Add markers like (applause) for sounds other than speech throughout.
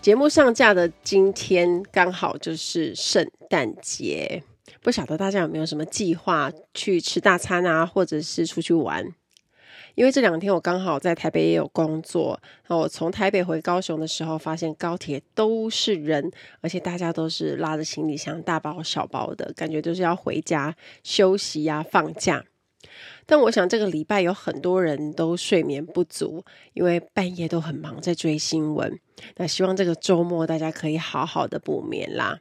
节目上架的今天刚好就是圣诞节，不晓得大家有没有什么计划去吃大餐啊，或者是出去玩？因为这两天我刚好在台北也有工作，然后我从台北回高雄的时候，发现高铁都是人，而且大家都是拉着行李箱，大包小包的，感觉就是要回家休息呀、啊、放假。但我想这个礼拜有很多人都睡眠不足，因为半夜都很忙在追新闻。那希望这个周末大家可以好好的补眠啦。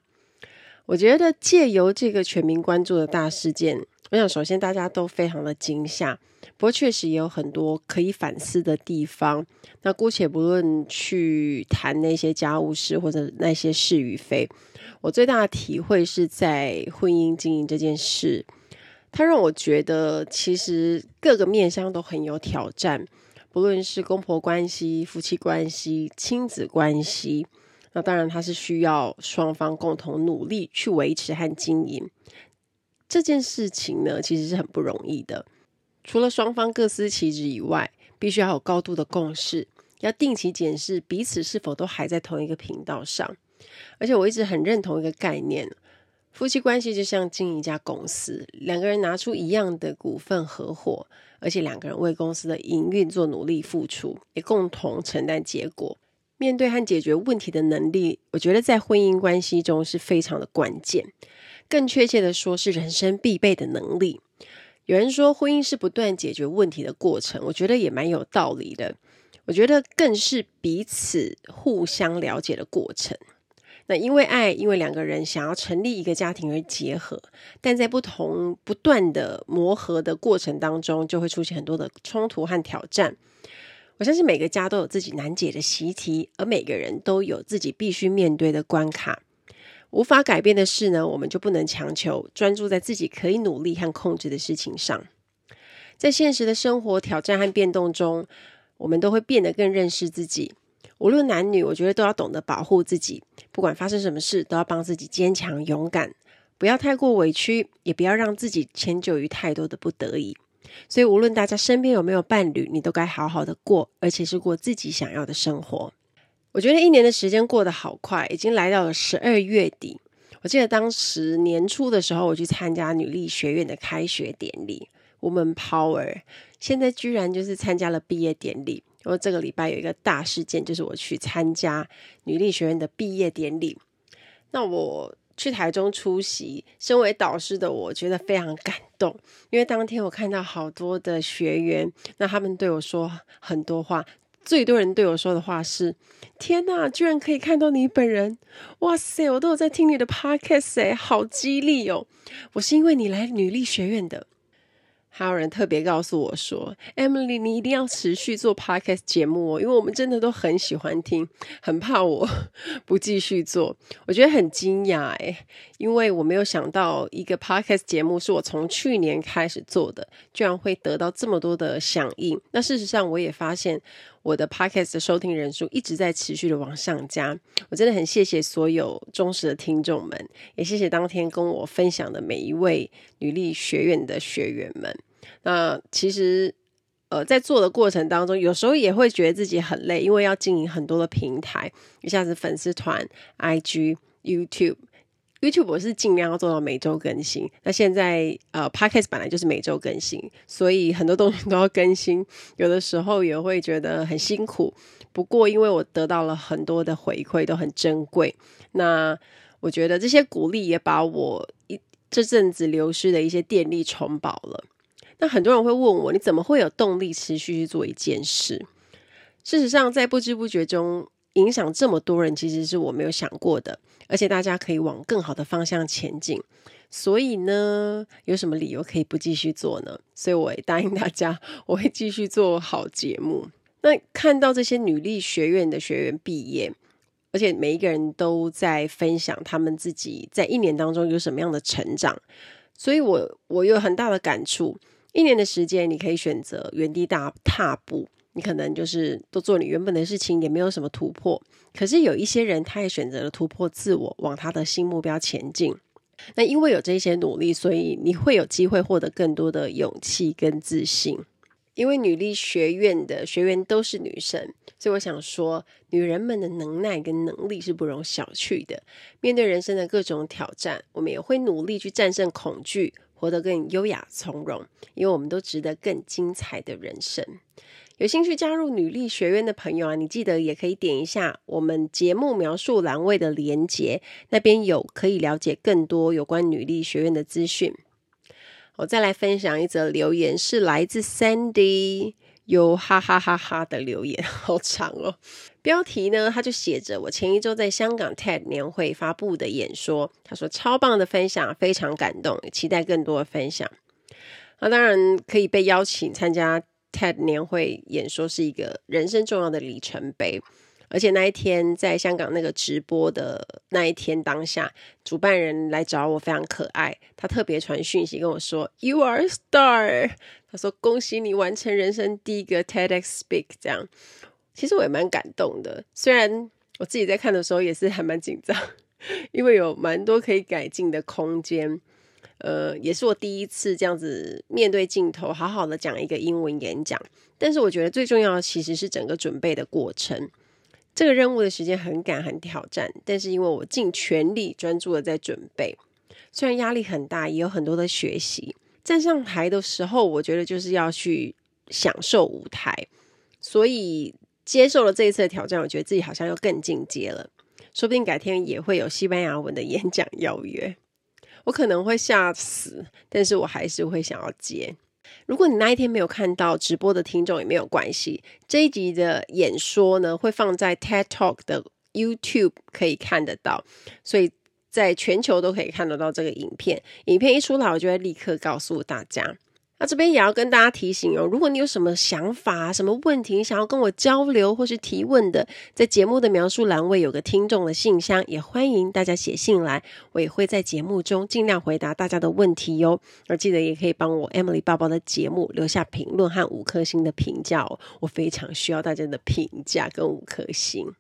我觉得借由这个全民关注的大事件，我想首先大家都非常的惊吓，不过确实也有很多可以反思的地方。那姑且不论去谈那些家务事或者那些是与非，我最大的体会是在婚姻经营这件事。它让我觉得，其实各个面向都很有挑战，不论是公婆关系、夫妻关系、亲子关系，那当然它是需要双方共同努力去维持和经营。这件事情呢，其实是很不容易的。除了双方各司其职以外，必须要有高度的共识，要定期检视彼此是否都还在同一个频道上。而且我一直很认同一个概念。夫妻关系就像经营一家公司，两个人拿出一样的股份合伙，而且两个人为公司的营运做努力付出，也共同承担结果。面对和解决问题的能力，我觉得在婚姻关系中是非常的关键。更确切的说，是人生必备的能力。有人说，婚姻是不断解决问题的过程，我觉得也蛮有道理的。我觉得更是彼此互相了解的过程。那因为爱，因为两个人想要成立一个家庭而结合，但在不同不断的磨合的过程当中，就会出现很多的冲突和挑战。我相信每个家都有自己难解的习题，而每个人都有自己必须面对的关卡。无法改变的事呢，我们就不能强求，专注在自己可以努力和控制的事情上。在现实的生活挑战和变动中，我们都会变得更认识自己。无论男女，我觉得都要懂得保护自己。不管发生什么事，都要帮自己坚强勇敢，不要太过委屈，也不要让自己迁就于太多的不得已。所以，无论大家身边有没有伴侣，你都该好好的过，而且是过自己想要的生活。我觉得一年的时间过得好快，已经来到了十二月底。我记得当时年初的时候，我去参加女力学院的开学典礼，Woman Power。现在居然就是参加了毕业典礼。因为这个礼拜有一个大事件，就是我去参加女力学院的毕业典礼。那我去台中出席，身为导师的我觉得非常感动，因为当天我看到好多的学员，那他们对我说很多话，最多人对我说的话是：“天哪，居然可以看到你本人！哇塞，我都有在听你的 podcast 哎，好激励哦！我是因为你来女力学院的。”还有人特别告诉我说：“Emily，你一定要持续做 podcast 节目哦，因为我们真的都很喜欢听，很怕我 (laughs) 不继续做。”我觉得很惊讶诶，因为我没有想到一个 podcast 节目是我从去年开始做的，居然会得到这么多的响应。那事实上，我也发现我的 podcast 的收听人数一直在持续的往上加。我真的很谢谢所有忠实的听众们，也谢谢当天跟我分享的每一位女力学院的学员们。那其实，呃，在做的过程当中，有时候也会觉得自己很累，因为要经营很多的平台，一下子粉丝团、IG、YouTube、YouTube，我是尽量要做到每周更新。那现在，呃，Podcast 本来就是每周更新，所以很多东西都要更新，有的时候也会觉得很辛苦。不过，因为我得到了很多的回馈，都很珍贵。那我觉得这些鼓励也把我一这阵子流失的一些电力充饱了。那很多人会问我，你怎么会有动力持续去做一件事？事实上，在不知不觉中影响这么多人，其实是我没有想过的。而且大家可以往更好的方向前进。所以呢，有什么理由可以不继续做呢？所以我也答应大家，我会继续做好节目。那看到这些女力学院的学员毕业，而且每一个人都在分享他们自己在一年当中有什么样的成长，所以我我有很大的感触。一年的时间，你可以选择原地大踏步，你可能就是都做你原本的事情，也没有什么突破。可是有一些人，他也选择了突破自我，往他的新目标前进。那因为有这些努力，所以你会有机会获得更多的勇气跟自信。因为女力学院的学员都是女生，所以我想说，女人们的能耐跟能力是不容小觑的。面对人生的各种挑战，我们也会努力去战胜恐惧。活得更优雅从容，因为我们都值得更精彩的人生。有兴趣加入女力学院的朋友啊，你记得也可以点一下我们节目描述栏位的连结，那边有可以了解更多有关女力学院的资讯。我再来分享一则留言，是来自 Sandy。有哈哈哈哈的留言，(laughs) 好长哦。标题呢，他就写着我前一周在香港 TED 年会发布的演说。他说超棒的分享，非常感动，期待更多的分享。那当然可以被邀请参加 TED 年会演说，是一个人生重要的里程碑。而且那一天在香港那个直播的那一天当下，主办人来找我，非常可爱。他特别传讯息跟我说：“You are a star。”他说：“恭喜你完成人生第一个 TEDx Speak。”这样，其实我也蛮感动的。虽然我自己在看的时候也是还蛮紧张，因为有蛮多可以改进的空间。呃，也是我第一次这样子面对镜头，好好的讲一个英文演讲。但是我觉得最重要的其实是整个准备的过程。这个任务的时间很赶，很挑战，但是因为我尽全力专注的在准备，虽然压力很大，也有很多的学习。站上台的时候，我觉得就是要去享受舞台，所以接受了这一次的挑战，我觉得自己好像又更进阶了。说不定改天也会有西班牙文的演讲邀约，我可能会吓死，但是我还是会想要接。如果你那一天没有看到直播的听众也没有关系，这一集的演说呢，会放在 TED Talk 的 YouTube 可以看得到，所以在全球都可以看得到这个影片。影片一出来，我就会立刻告诉大家。那这边也要跟大家提醒哦，如果你有什么想法、什么问题想要跟我交流或是提问的，在节目的描述栏位有个听众的信箱，也欢迎大家写信来，我也会在节目中尽量回答大家的问题哟。而记得也可以帮我 Emily 爸爸的节目留下评论和五颗星的评价哦，我非常需要大家的评价跟五颗星。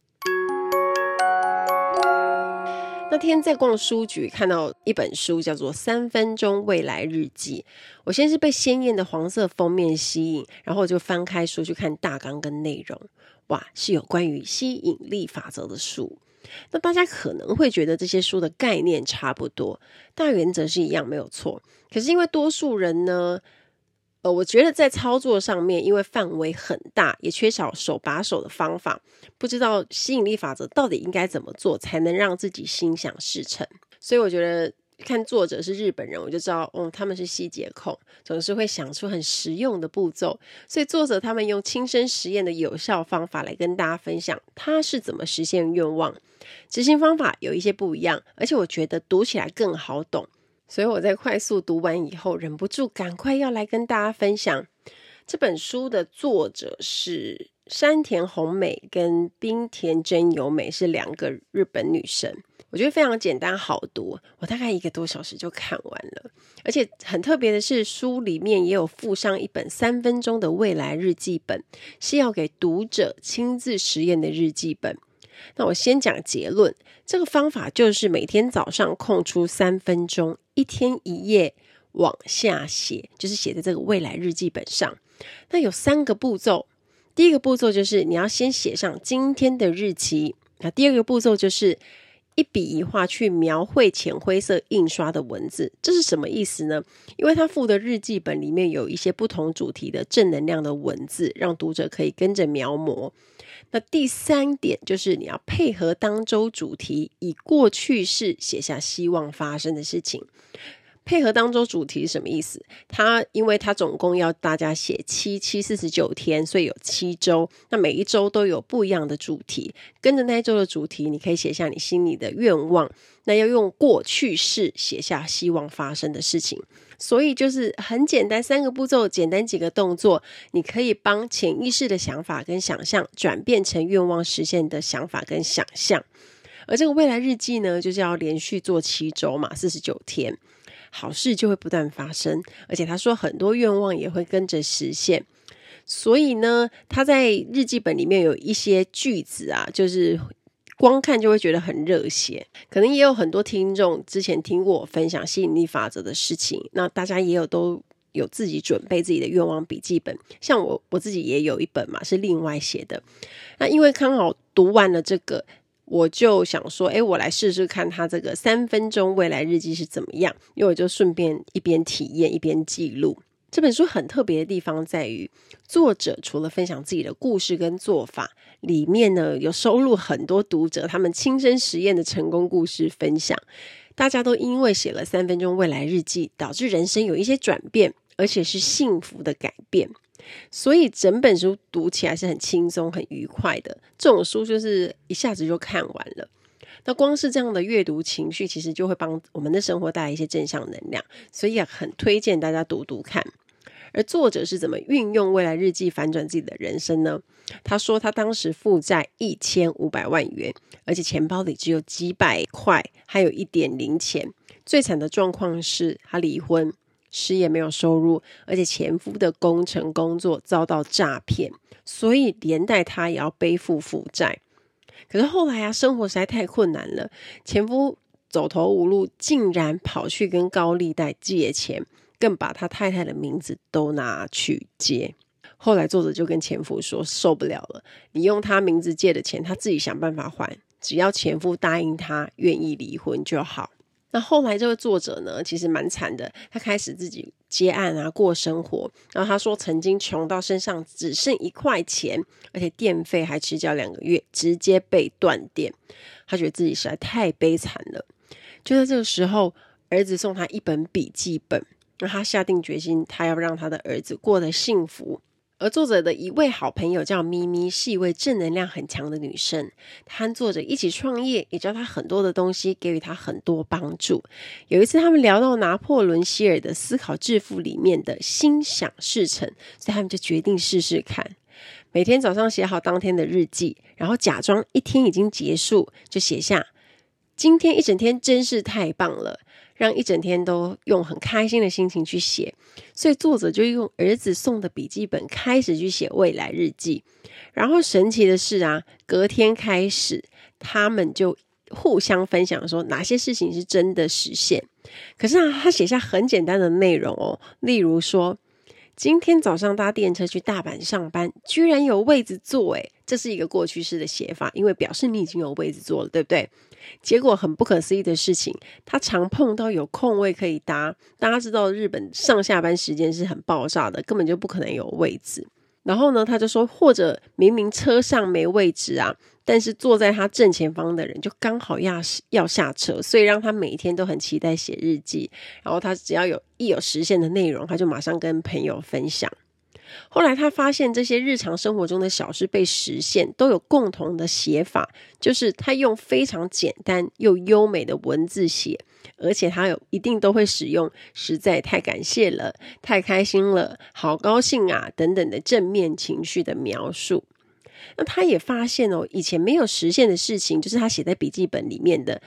那天在逛书局，看到一本书，叫做《三分钟未来日记》。我先是被鲜艳的黄色封面吸引，然后就翻开书去看大纲跟内容。哇，是有关于吸引力法则的书。那大家可能会觉得这些书的概念差不多，大原则是一样，没有错。可是因为多数人呢，呃，我觉得在操作上面，因为范围很大，也缺少手把手的方法，不知道吸引力法则到底应该怎么做才能让自己心想事成。所以我觉得看作者是日本人，我就知道，嗯，他们是细节控，总是会想出很实用的步骤。所以作者他们用亲身实验的有效方法来跟大家分享，他是怎么实现愿望。执行方法有一些不一样，而且我觉得读起来更好懂。所以我在快速读完以后，忍不住赶快要来跟大家分享。这本书的作者是山田红美跟滨田真由美，是两个日本女生。我觉得非常简单好读，我大概一个多小时就看完了。而且很特别的是，书里面也有附上一本三分钟的未来日记本，是要给读者亲自实验的日记本。那我先讲结论，这个方法就是每天早上空出三分钟，一天一夜往下写，就是写在这个未来日记本上。那有三个步骤，第一个步骤就是你要先写上今天的日期，那第二个步骤就是一笔一画去描绘浅灰色印刷的文字。这是什么意思呢？因为他附的日记本里面有一些不同主题的正能量的文字，让读者可以跟着描摹。那第三点就是你要配合当周主题，以过去式写下希望发生的事情。配合当周主题什么意思？它因为它总共要大家写七七四十九天，所以有七周。那每一周都有不一样的主题，跟着那一周的主题，你可以写下你心里的愿望。那要用过去式写下希望发生的事情。所以就是很简单，三个步骤，简单几个动作，你可以帮潜意识的想法跟想象转变成愿望实现的想法跟想象。而这个未来日记呢，就是要连续做七周嘛，四十九天。好事就会不断发生，而且他说很多愿望也会跟着实现。所以呢，他在日记本里面有一些句子啊，就是光看就会觉得很热血。可能也有很多听众之前听过我分享吸引力法则的事情，那大家也有都有自己准备自己的愿望笔记本，像我我自己也有一本嘛，是另外写的。那因为刚好读完了这个。我就想说，诶，我来试试看他这个三分钟未来日记是怎么样，因为我就顺便一边体验一边记录。这本书很特别的地方在于，作者除了分享自己的故事跟做法，里面呢有收录很多读者他们亲身实验的成功故事分享。大家都因为写了三分钟未来日记，导致人生有一些转变，而且是幸福的改变。所以整本书读起来是很轻松、很愉快的。这种书就是一下子就看完了。那光是这样的阅读情绪，其实就会帮我们的生活带来一些正向能量。所以也很推荐大家读读看。而作者是怎么运用未来日记反转自己的人生呢？他说他当时负债一千五百万元，而且钱包里只有几百块，还有一点零钱。最惨的状况是他离婚。失业没有收入，而且前夫的工程工作遭到诈骗，所以连带他也要背负负债。可是后来啊，生活实在太困难了，前夫走投无路，竟然跑去跟高利贷借钱，更把他太太的名字都拿去借。后来作者就跟前夫说：“受不了了，你用他名字借的钱，他自己想办法还，只要前夫答应他愿意离婚就好。”那后来这个作者呢，其实蛮惨的。他开始自己接案啊，过生活。然后他说，曾经穷到身上只剩一块钱，而且电费还迟交两个月，直接被断电。他觉得自己实在太悲惨了。就在这个时候，儿子送他一本笔记本，让他下定决心，他要让他的儿子过得幸福。而作者的一位好朋友叫咪咪，是一位正能量很强的女生。她和作者一起创业，也教她很多的东西，给予她很多帮助。有一次，他们聊到拿破仑希尔的《思考致富》里面的心想事成，所以他们就决定试试看。每天早上写好当天的日记，然后假装一天已经结束，就写下：今天一整天真是太棒了。让一整天都用很开心的心情去写，所以作者就用儿子送的笔记本开始去写未来日记。然后神奇的是啊，隔天开始，他们就互相分享说哪些事情是真的实现。可是啊，他写下很简单的内容哦，例如说，今天早上搭电车去大阪上班，居然有位子坐，诶，这是一个过去式的写法，因为表示你已经有位子坐了，对不对？结果很不可思议的事情，他常碰到有空位可以搭。大家知道日本上下班时间是很爆炸的，根本就不可能有位置。然后呢，他就说，或者明明车上没位置啊，但是坐在他正前方的人就刚好要要下车，所以让他每天都很期待写日记。然后他只要有一有实现的内容，他就马上跟朋友分享。后来他发现这些日常生活中的小事被实现，都有共同的写法，就是他用非常简单又优美的文字写，而且他有一定都会使用“实在太感谢了”“太开心了”“好高兴啊”等等的正面情绪的描述。那他也发现哦，以前没有实现的事情，就是他写在笔记本里面的，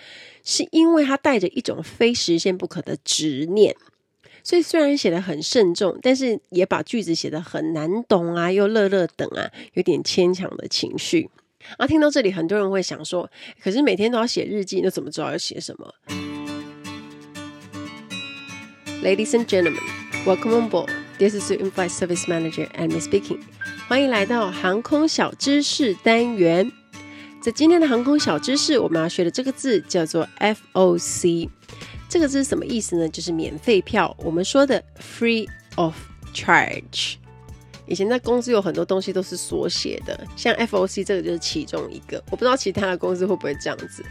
是因为他带着一种非实现不可的执念。所以虽然写得很慎重，但是也把句子写得很难懂啊，又乐乐等啊，有点牵强的情绪。啊，听到这里，很多人会想说，可是每天都要写日记，那怎么知道要写什么？Ladies and gentlemen, welcome on board. This is the in-flight service manager, Amy speaking. 欢迎来到航空小知识单元。在今天的航空小知识，我们要学的这个字叫做 FOC。这个字是什么意思呢？就是免费票，我们说的 free of charge。以前在公司有很多东西都是缩写的，像 FOC 这个就是其中一个。我不知道其他的公司会不会这样子。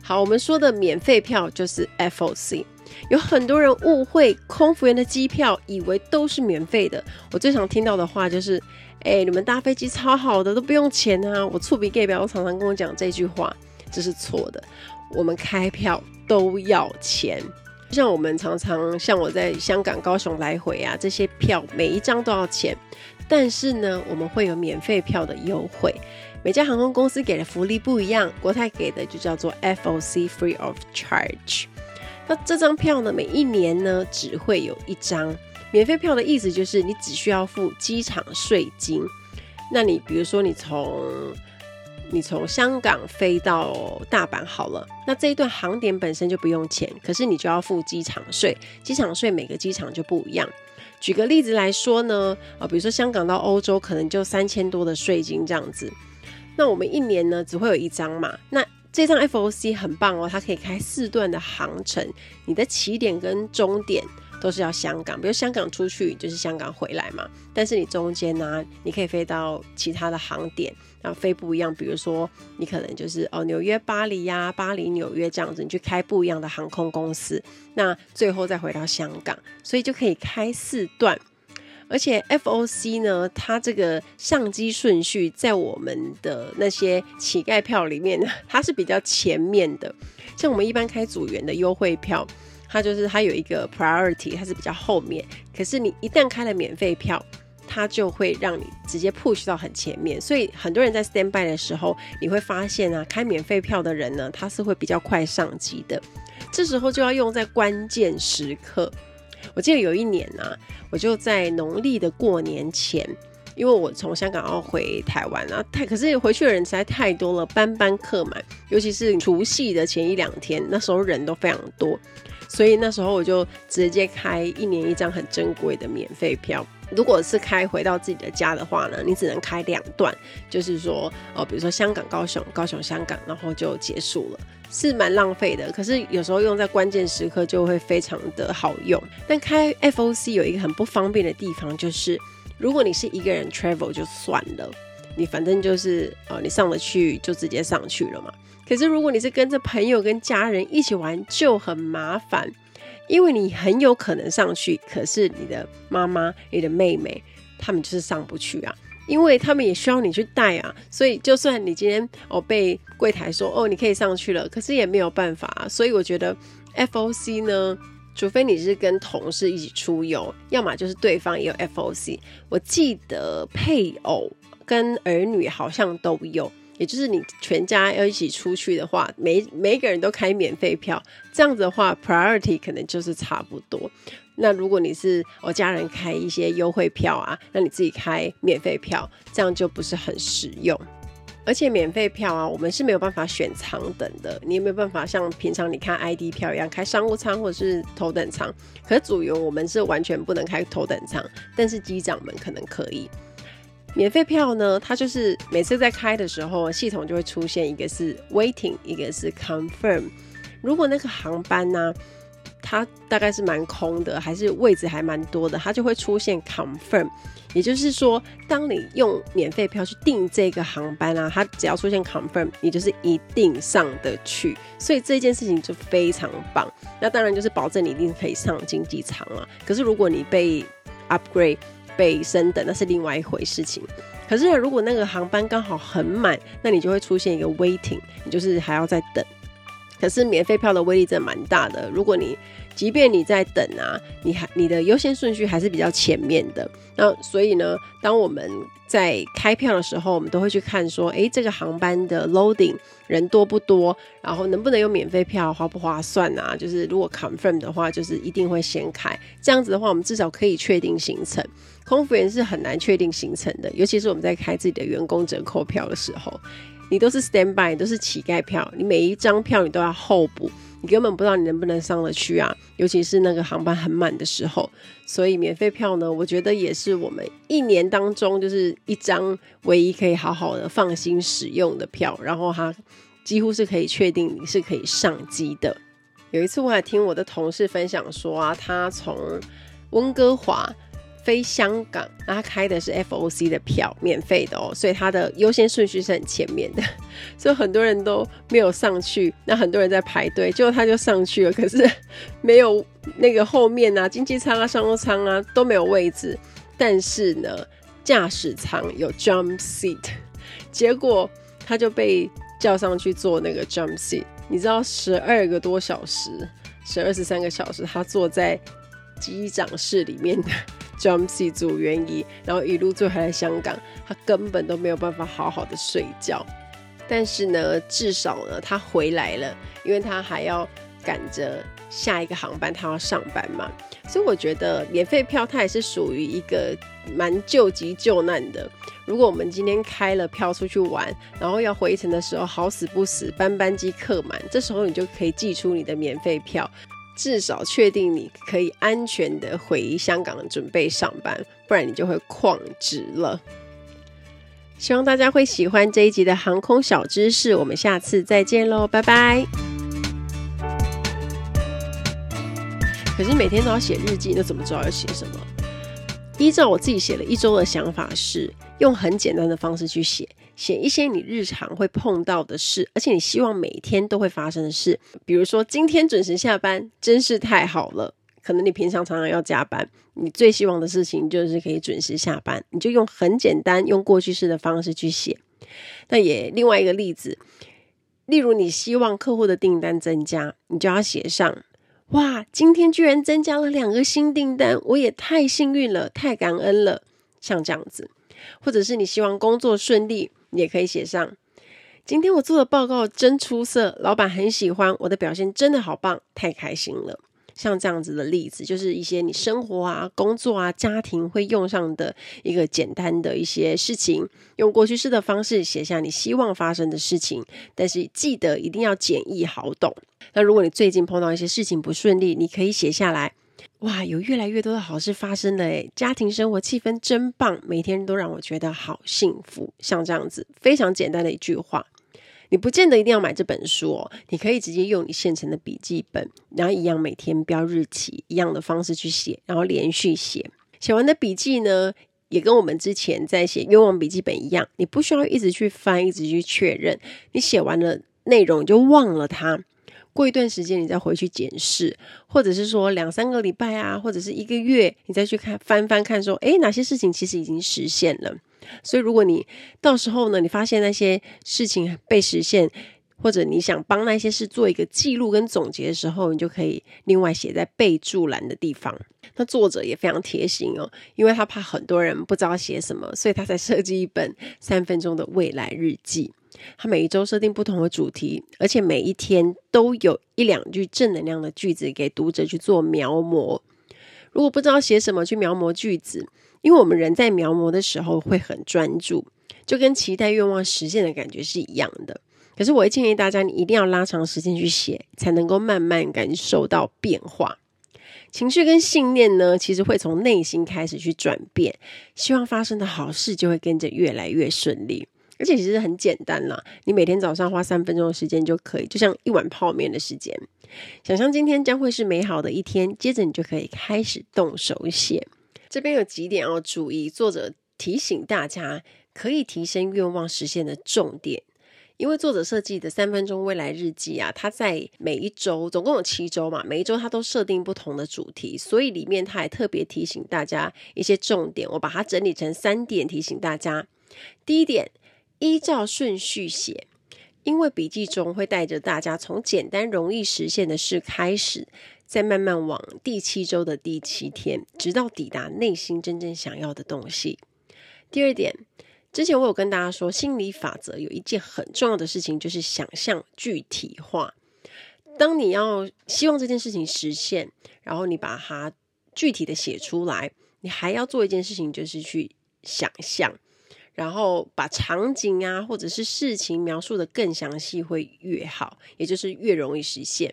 好，我们说的免费票就是 FOC。有很多人误会空服员的机票，以为都是免费的。我最常听到的话就是：“哎、你们搭飞机超好的，都不用钱啊！”我厝边隔壁，我常常跟我讲这句话，这是错的。我们开票都要钱，就像我们常常像我在香港、高雄来回啊，这些票每一张都要钱。但是呢，我们会有免费票的优惠。每家航空公司给的福利不一样，国泰给的就叫做 FOC Free of Charge。那这张票呢，每一年呢只会有一张免费票的意思就是你只需要付机场税金。那你比如说你从你从香港飞到大阪好了，那这一段航点本身就不用钱，可是你就要付机场税。机场税每个机场就不一样。举个例子来说呢，啊，比如说香港到欧洲可能就三千多的税金这样子。那我们一年呢只会有一张嘛？那这张 FOC 很棒哦，它可以开四段的航程，你的起点跟终点都是要香港，比如香港出去就是香港回来嘛。但是你中间呢、你可以飞到其他的航点，然后飞不一样，比如说你可能就是哦纽约巴黎呀、巴黎纽约这样子，你去开不一样的航空公司，那最后再回到香港，所以就可以开四段。而且 FOC 呢，它这个上机顺序在我们的那些乞丐票里面，它是比较前面的。像我们一般开组员的优惠票，它就是它有一个 priority，它是比较后面。可是你一旦开了免费票，它就会让你直接 push 到很前面。所以很多人在 stand by 的时候，你会发现啊，开免费票的人呢，他是会比较快上机的。这时候就要用在关键时刻。我记得有一年呢、啊，我就在农历的过年前，因为我从香港要回台湾啊，太可是回去的人实在太多了，班班客满，尤其是除夕的前一两天，那时候人都非常多，所以那时候我就直接开一年一张很珍贵的免费票。如果是开回到自己的家的话呢，你只能开两段，就是说哦，比如说香港高雄，高雄香港，然后就结束了。是蛮浪费的，可是有时候用在关键时刻就会非常的好用。但开 FOC 有一个很不方便的地方，就是如果你是一个人 travel 就算了，你反正就是呃你上得去就直接上去了嘛。可是如果你是跟着朋友跟家人一起玩，就很麻烦，因为你很有可能上去，可是你的妈妈、你的妹妹他们就是上不去啊。因为他们也需要你去带啊，所以就算你今天哦被柜台说哦你可以上去了，可是也没有办法啊。所以我觉得 FOC 呢，除非你是跟同事一起出游，要么就是对方也有 FOC。我记得配偶跟儿女好像都有，也就是你全家要一起出去的话，每每一个人都开免费票，这样子的话 priority 可能就是差不多。那如果你是我家人开一些优惠票啊，那你自己开免费票，这样就不是很实用。而且免费票啊，我们是没有办法选舱等的，你也没有办法像平常你看 ID 票一样开商务舱或者是头等舱。可是组员我们是完全不能开头等舱，但是机长们可能可以。免费票呢，它就是每次在开的时候，系统就会出现一个是 waiting，一个是 confirm。如果那个航班呢、它大概是蛮空的，还是位置还蛮多的，它就会出现 confirm，也就是说，当你用免费票去订这个航班啊，它只要出现 confirm，你就是一定上得去，所以这件事情就非常棒。那当然就是保证你一定可以上经济舱啊。可是如果你被 upgrade 被升等，那是另外一回事情。可是如果那个航班刚好很满，那你就会出现一个 waiting，你就是还要再等。可是免费票的威力真的蛮大的。如果你即便你在等啊，你还你的优先顺序还是比较前面的。那所以呢，当我们在开票的时候，我们都会去看说，诶，这个航班的 loading 人多不多，然后能不能有免费票，划不划算啊？就是如果 confirm 的话，就是一定会先开。这样子的话，我们至少可以确定行程。空服员是很难确定行程的，尤其是我们在开自己的员工折扣票的时候。你都是 stand by，都是乞丐票，你每一张票你都要候补，你根本不知道你能不能上得去啊！尤其是那个航班很满的时候，所以免费票呢，我觉得也是我们一年当中就是一张唯一可以好好的放心使用的票，然后它几乎是可以确定你是可以上机的。有一次我还听我的同事分享说啊，他从温哥华。飞香港，那他开的是 FOC 的票，免费的哦，所以他的优先顺序是很前面的，(laughs) 所以很多人都没有上去，那很多人在排队，结果他就上去了，可是没有那个后面啊，经济舱啊、商务舱啊都没有位置，但是呢，驾驶舱有 jump seat，结果他就被叫上去坐那个 jump seat，你知道十二个多小时，十二十三个小时，他坐在机长室里面的。Jumpsea 组员椅，然后一路坐回来香港，他根本都没有办法好好的睡觉。但是呢，至少呢，他回来了，因为他还要赶着下一个航班，他要上班嘛。所以我觉得免费票它也是属于一个蛮救急救难的。如果我们今天开了票出去玩，然后要回程的时候好死不死班班机客满，这时候你就可以寄出你的免费票。至少确定你可以安全的回香港准备上班，不然你就会旷职了。希望大家会喜欢这一集的航空小知识，我们下次再见喽，拜拜。可是每天都要写日记，那怎么知道要写什么？依照我自己写了一周的想法是，用很简单的方式去写。写一些你日常会碰到的事，而且你希望每天都会发生的事，比如说今天准时下班，真是太好了。可能你平常常常要加班，你最希望的事情就是可以准时下班，你就用很简单用过去式的方式去写。那也另外一个例子，例如你希望客户的订单增加，你就要写上：哇，今天居然增加了两个新订单，我也太幸运了，太感恩了。像这样子，或者是你希望工作顺利。你也可以写上，今天我做的报告真出色，老板很喜欢我的表现，真的好棒，太开心了。像这样子的例子，就是一些你生活啊、工作啊、家庭会用上的一个简单的一些事情，用过去式的方式写下你希望发生的事情，但是记得一定要简易好懂。那如果你最近碰到一些事情不顺利，你可以写下来。哇，有越来越多的好事发生了诶，家庭生活气氛真棒，每天都让我觉得好幸福。像这样子非常简单的一句话，你不见得一定要买这本书哦，你可以直接用你现成的笔记本，然后一样每天标日期，一样的方式去写，然后连续写。写完的笔记呢，也跟我们之前在写愿望笔记本一样，你不需要一直去翻，一直去确认，你写完了内容就忘了它。过一段时间，你再回去检视，或者是说两三个礼拜啊，或者是一个月，你再去看翻翻看，说，诶，哪些事情其实已经实现了。所以，如果你到时候呢，你发现那些事情被实现，或者你想帮那些事做一个记录跟总结的时候，你就可以另外写在备注栏的地方。那作者也非常贴心哦，因为他怕很多人不知道写什么，所以他才设计一本三分钟的未来日记。他每一周设定不同的主题，而且每一天都有一两句正能量的句子给读者去做描摹。如果不知道写什么去描摹句子，因为我们人在描摹的时候会很专注，就跟期待愿望实现的感觉是一样的。可是我会建议大家，你一定要拉长时间去写，才能够慢慢感受到变化。情绪跟信念呢，其实会从内心开始去转变，希望发生的好事就会跟着越来越顺利。而且其实很简单啦，你每天早上花三分钟的时间就可以，就像一碗泡面的时间。想象今天将会是美好的一天，接着你就可以开始动手写。这边有几点要注意，作者提醒大家可以提升愿望实现的重点。因为作者设计的三分钟未来日记啊，它在每一周总共有七周嘛，每一周它都设定不同的主题，所以里面它还特别提醒大家一些重点。我把它整理成三点提醒大家。第一点。依照顺序写，因为笔记中会带着大家从简单容易实现的事开始，再慢慢往第七周的第七天，直到抵达内心真正想要的东西。第二点，之前我有跟大家说，心理法则有一件很重要的事情，就是想象具体化。当你要希望这件事情实现，然后你把它具体的写出来，你还要做一件事情，就是去想象。然后把场景啊，或者是事情描述的更详细会越好，也就是越容易实现。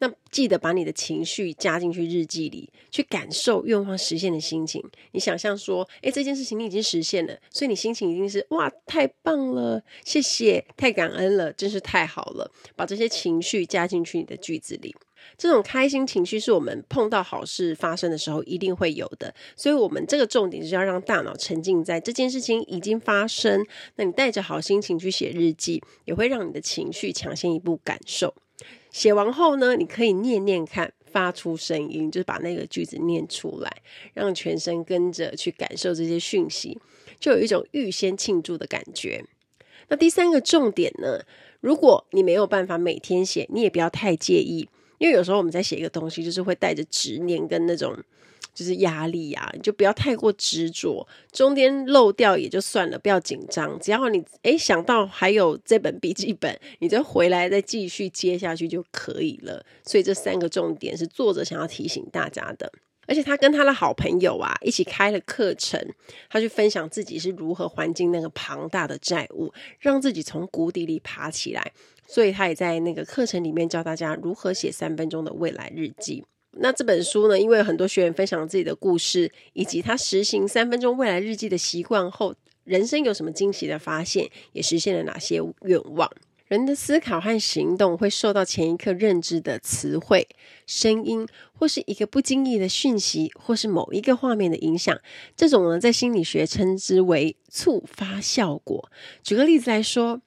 那记得把你的情绪加进去日记里，去感受愿望实现的心情。你想象说，诶，这件事情你已经实现了，所以你心情一定是哇，太棒了，谢谢，太感恩了，真是太好了。把这些情绪加进去你的句子里。这种开心情绪是我们碰到好事发生的时候一定会有的，所以我们这个重点就是要让大脑沉浸在这件事情已经发生。那你带着好心情去写日记，也会让你的情绪抢先一步感受。写完后呢，你可以念念看，发出声音，就是把那个句子念出来，让全身跟着去感受这些讯息，就有一种预先庆祝的感觉。那第三个重点呢，如果你没有办法每天写，你也不要太介意。因为有时候我们在写一个东西，就是会带着执念跟那种就是压力、啊，你就不要太过执着，中间漏掉也就算了，不要紧张。只要你诶想到还有这本笔记本，你再回来再继续接下去就可以了。所以这三个重点是作者想要提醒大家的。而且他跟他的好朋友啊一起开了课程，他去分享自己是如何还清那个庞大的债务，让自己从谷底里爬起来。所以他也在那个课程里面教大家如何写三分钟的未来日记。那这本书呢，因为很多学员分享自己的故事，以及他实行三分钟未来日记的习惯后，人生有什么惊喜的发现，也实现了哪些愿望。人的思考和行动会受到前一刻认知的词汇、声音，或是一个不经意的讯息，或是某一个画面的影响。这种呢，在心理学称之为触发效果。举个例子来说。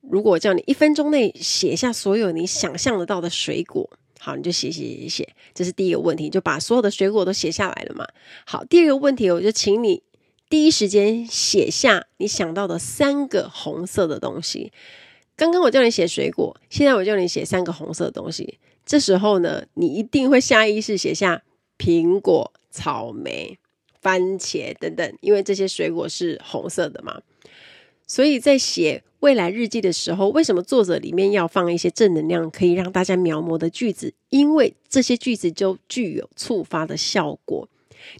如果叫你一分钟内写下所有你想象得到的水果，好，你就写写写写，这是第一个问题，就把所有的水果都写下来了嘛。好，第二个问题，我就请你第一时间写下你想到的三个红色的东西。刚刚我叫你写水果，现在我叫你写三个红色的东西。这时候呢，你一定会下意识写下苹果、草莓、番茄等等，因为这些水果是红色的嘛。所以在写未来日记的时候，为什么作者里面要放一些正能量，可以让大家描摹的句子？因为这些句子就具有触发的效果。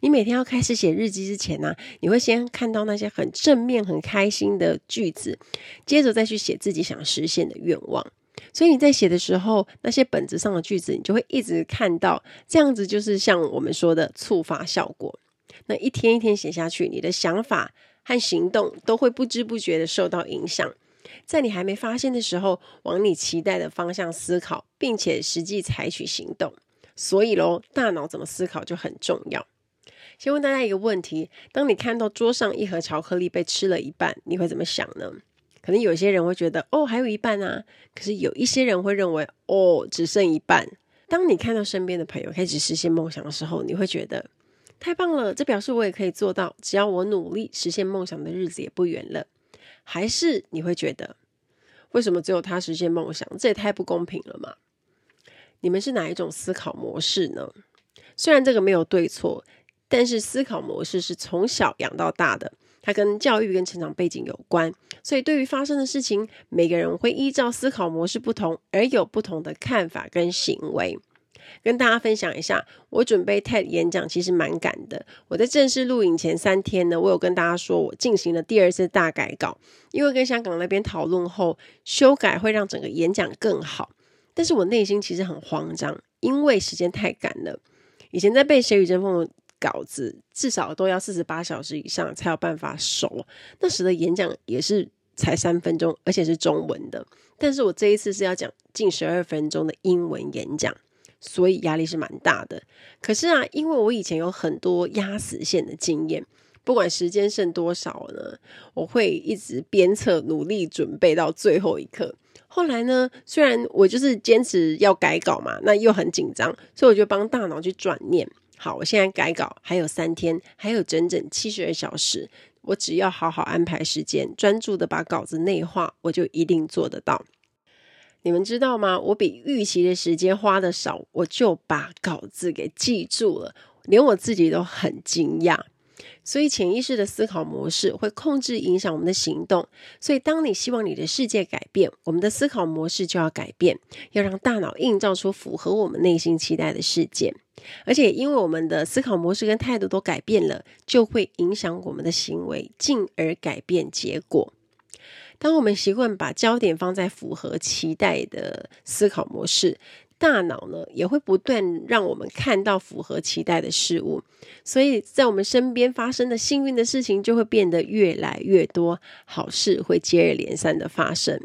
你每天要开始写日记之前呢、你会先看到那些很正面、很开心的句子，接着再去写自己想实现的愿望。所以你在写的时候，那些本子上的句子，你就会一直看到，这样子就是像我们说的触发效果。那一天一天写下去，你的想法和行动都会不知不觉地受到影响，在你还没发现的时候，往你期待的方向思考，并且实际采取行动。所以喽，大脑怎么思考就很重要。先问大家一个问题：当你看到桌上一盒巧克力被吃了一半，你会怎么想呢？可能有些人会觉得，哦，还有一半啊。可是有一些人会认为，哦，只剩一半。当你看到身边的朋友开始实现梦想的时候，你会觉得，太棒了！这表示我也可以做到，只要我努力，实现梦想的日子也不远了。还是你会觉得，为什么只有他实现梦想？这也太不公平了嘛？你们是哪一种思考模式呢？虽然这个没有对错，但是思考模式是从小养到大的，它跟教育跟成长背景有关。所以对于发生的事情，每个人会依照思考模式不同而有不同的看法跟行为。跟大家分享一下，我准备 TED 演讲其实蛮赶的。我在正式录影前三天呢，我有跟大家说我进行了第二次大改稿，因为跟香港那边讨论后，修改会让整个演讲更好。但是我内心其实很慌张，因为时间太赶了。以前在背《谁与争锋》稿子，至少都要四十八小时以上才有办法熟。那时的演讲也是才三分钟，而且是中文的。但是我这一次是要讲近十二分钟的英文演讲。所以压力是蛮大的，可是啊，因为我以前有很多压死线的经验，不管时间剩多少呢，我会一直鞭策努力准备到最后一刻。后来呢，虽然我就是坚持要改稿嘛，那又很紧张，所以我就帮大脑去转念。好，我现在改稿还有三天，还有整整七十二小时，我只要好好安排时间，专注的把稿子内化，我就一定做得到。你们知道吗？我比预期的时间花的少，我就把稿子给记住了，连我自己都很惊讶。所以潜意识的思考模式会控制影响我们的行动。所以当你希望你的世界改变，我们的思考模式就要改变，要让大脑映照出符合我们内心期待的世界。而且因为我们的思考模式跟态度都改变了，就会影响我们的行为，进而改变结果。当我们习惯把焦点放在符合期待的思考模式，大脑呢也会不断让我们看到符合期待的事物，所以在我们身边发生的幸运的事情就会变得越来越多，好事会接二连三的发生。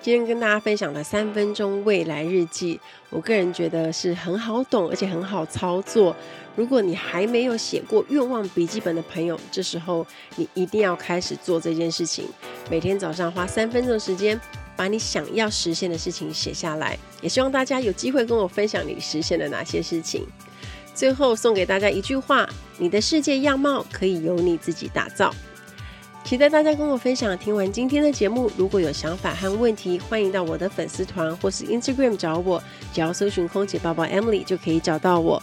今天跟大家分享的三分钟未来日记，我个人觉得是很好懂，而且很好操作。如果你还没有写过愿望笔记本的朋友，这时候你一定要开始做这件事情。每天早上花三分钟时间，把你想要实现的事情写下来。也希望大家有机会跟我分享你实现了哪些事情。最后送给大家一句话：你的世界样貌可以由你自己打造。期待大家跟我分享。听完今天的节目，如果有想法和问题，欢迎到我的粉丝团或是 Instagram 找我，只要搜寻空姐抱抱 Emily 就可以找到我。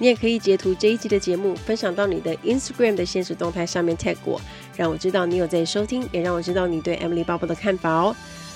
你也可以截图这一集的节目，分享到你的 Instagram 的现实动态上面 tag 我，让我知道你有在收听，也让我知道你对 Emily 报报的看法哦。